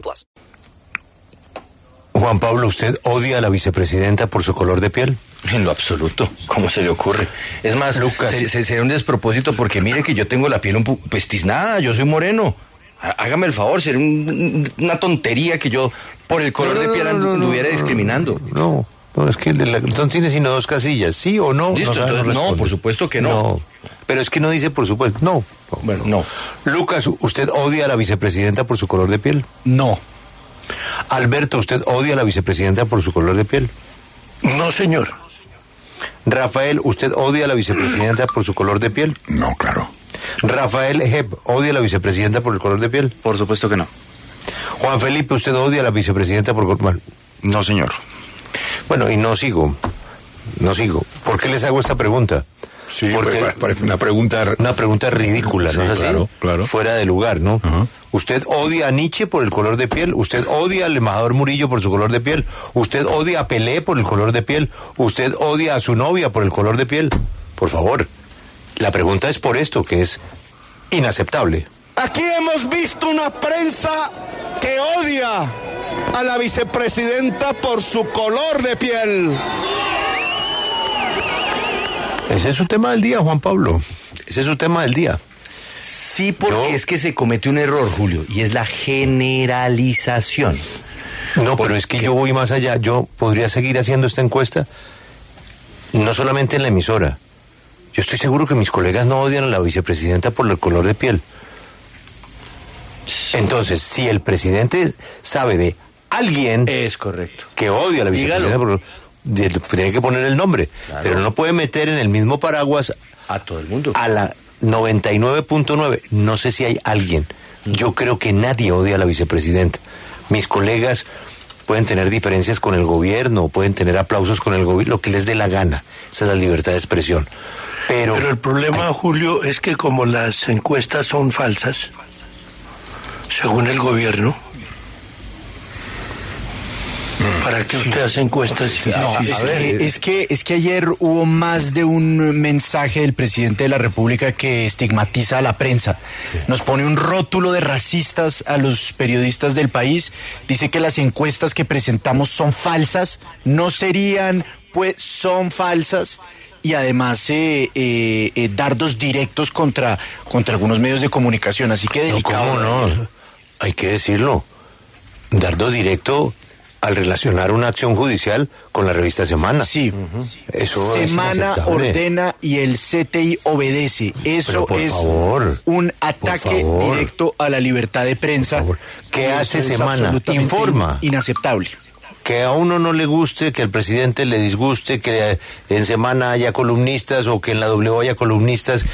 plus. Juan Pablo, ¿usted odia a la vicepresidenta por su color de piel? En lo absoluto, ¿cómo se le ocurre? Es más, Lucas. se- se- sería un despropósito porque mire que yo tengo la piel un poco pues yo soy moreno. Há- Hágame el favor, sería un- una tontería que yo por el color de piel andu- anduviera discriminando. No, no, es que la, no tiene sino dos casillas, ¿sí o no? Listo, entonces, no, responde. por supuesto que no. pero es que no dice por supuesto, no. Bueno, no. Lucas, ¿usted odia a la vicepresidenta por su color de piel? No. Alberto, ¿usted odia a la vicepresidenta por su color de piel? No, señor. Rafael, ¿usted odia a la vicepresidenta por su color de piel? No, claro. Rafael Heb, ¿odia a la vicepresidenta por el color de piel? Por supuesto que no. Juan Felipe, ¿usted odia a la vicepresidenta por color bueno, No, señor. Bueno, y no sigo, no sigo. ¿Por qué les hago esta pregunta? Sí, Porque pues, parece una pregunta... una pregunta ridícula, ¿no Sí, es así? claro, claro. Fuera de lugar, ¿no? Usted odia a Nietzsche por el color de piel, usted odia al embajador Murillo por su color de piel, usted odia a Pelé por el color de piel, usted odia a su novia por el color de piel. Por favor, la pregunta es por esto, que es inaceptable. Aquí hemos visto una prensa que odia a la vicepresidenta por su color de piel. Ese es su tema del día, Juan Pablo. Ese es su tema del día. Sí, porque Yo- es que se comete un error, Julio, y es la generalización. No, ¿Por pero es que yo voy más allá. Yo podría seguir haciendo esta encuesta, no solamente en la emisora. Yo estoy seguro que mis colegas no odian a la vicepresidenta por el color de piel. Entonces, si el presidente sabe de alguien Es correcto. que odia a la Dígalo. vicepresidenta, por- de- tiene que poner el nombre, pero no puede meter en el mismo paraguas A todo el mundo. a la 99.9. No sé si hay alguien. Yo creo que nadie odia a la vicepresidenta. Mis colegas pueden tener diferencias con el gobierno, pueden tener aplausos con el gobierno, lo que les dé la gana. Esa es la libertad de expresión. Pero, Pero el problema, Julio, es que como las encuestas son falsas, según el gobierno, ¿para qué usted hace encuestas? No, es, que, es, que, es que ayer hubo más de un mensaje del presidente de la República que estigmatiza a la prensa. Nos pone un rótulo de racistas a los periodistas del país. Dice que las encuestas que presentamos son falsas, no serían, pues son falsas. Y además eh, eh, eh, dardos directos contra, contra algunos medios de comunicación. Así que no, delicado. ¿cómo no? Hay que decirlo. Dardo directo al relacionar una acción judicial con la revista Semana. Sí. Eso es Semana inaceptable. ordena y el CTI obedece. Eso por es favor, un ataque favor. directo a la libertad de prensa. favor. ¿Qué hace eso Semana? Informa. in- Inaceptable. que a uno no le guste, que al presidente le disguste, que en semana haya columnistas o que en la W haya columnistas.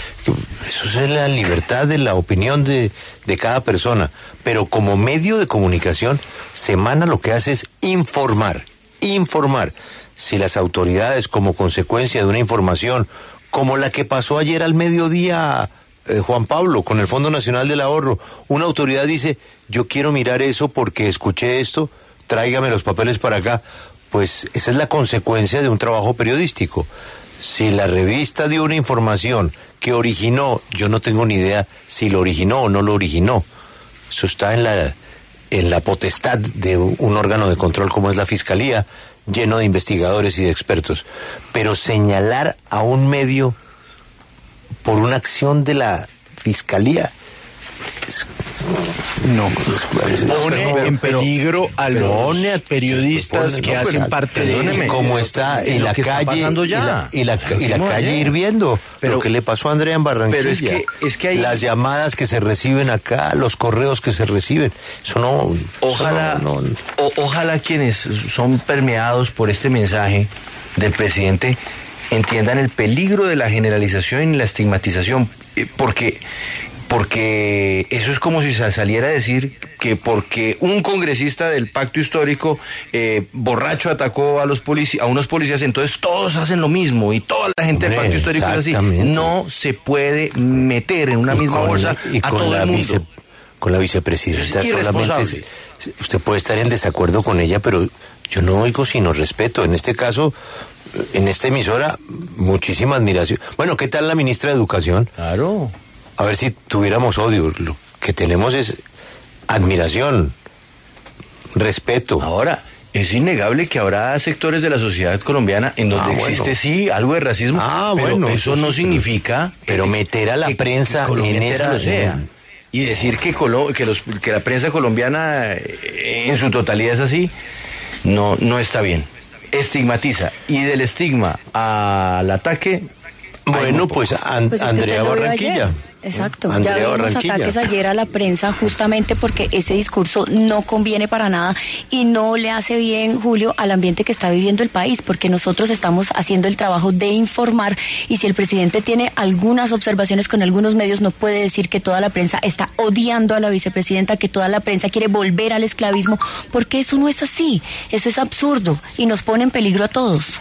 Eso es la libertad de la opinión de, de cada persona. Pero como medio de comunicación, Semana lo que hace es informar, informar. Si las autoridades, como consecuencia de una información como la que pasó ayer al mediodía, eh, Juan Pablo, con el Fondo Nacional del Ahorro, una autoridad dice, yo quiero mirar eso porque escuché esto, tráigame los papeles para acá. Pues esa es la consecuencia de un trabajo periodístico. Si la revista dio una información que originó, yo no tengo ni idea si lo originó o no lo originó. Eso está en la, en la potestad de un órgano de control como es la Fiscalía, lleno de investigadores y de expertos. Pero señalar a un medio por una acción de la Fiscalía. No. Pone en peligro a los pone a- periodistas pone- que no, hacen parte de eso. como está Es en la calle y la, y la, Lo y la vimos calle ayer. hirviendo Pero- lo que le pasó a Andrea en Barranquilla Pero es que- es que hay- las llamadas que se reciben acá los correos que se reciben eso no eso Ojalá, no- no- o- ojalá quienes son permeados por este mensaje del presidente entiendan el peligro de la generalización y la estigmatización, eh, porque porque eso es como si se saliera a decir que porque un congresista del pacto histórico eh, borracho atacó a los a unos policías, entonces todos hacen lo mismo y toda la gente del pacto histórico es así. No se puede meter en una misma bolsa a todo el mundo. con la vicepresidenta solamente usted puede estar en desacuerdo con ella, pero yo no oigo sino respeto. En este caso, en esta emisora, muchísima admiración. Bueno, ¿qué tal la ministra de Educación? Claro a ver si tuviéramos odio. Lo que tenemos es admiración, respeto. Ahora, es innegable que habrá sectores de la sociedad colombiana en donde ah, existe sí algo de racismo, ah, pero bueno, eso, no significa pero meter a la prensa en esa sea. y decir que, que, los, que la prensa colombiana eh, en su totalidad es así no no está bien estigmatiza y del estigma al ataque bueno pues, pues Andrea Barranquilla. Exacto, ya vimos ataques ayer a la prensa justamente porque ese discurso no conviene para nada y no le hace bien, Julio, al ambiente que está viviendo el país, porque nosotros estamos haciendo el trabajo de informar y si el presidente tiene algunas observaciones con algunos medios, no puede decir que toda la prensa está odiando a la vicepresidenta, que toda la prensa quiere volver al esclavismo, porque eso no es así, eso es absurdo y nos pone en peligro a todos.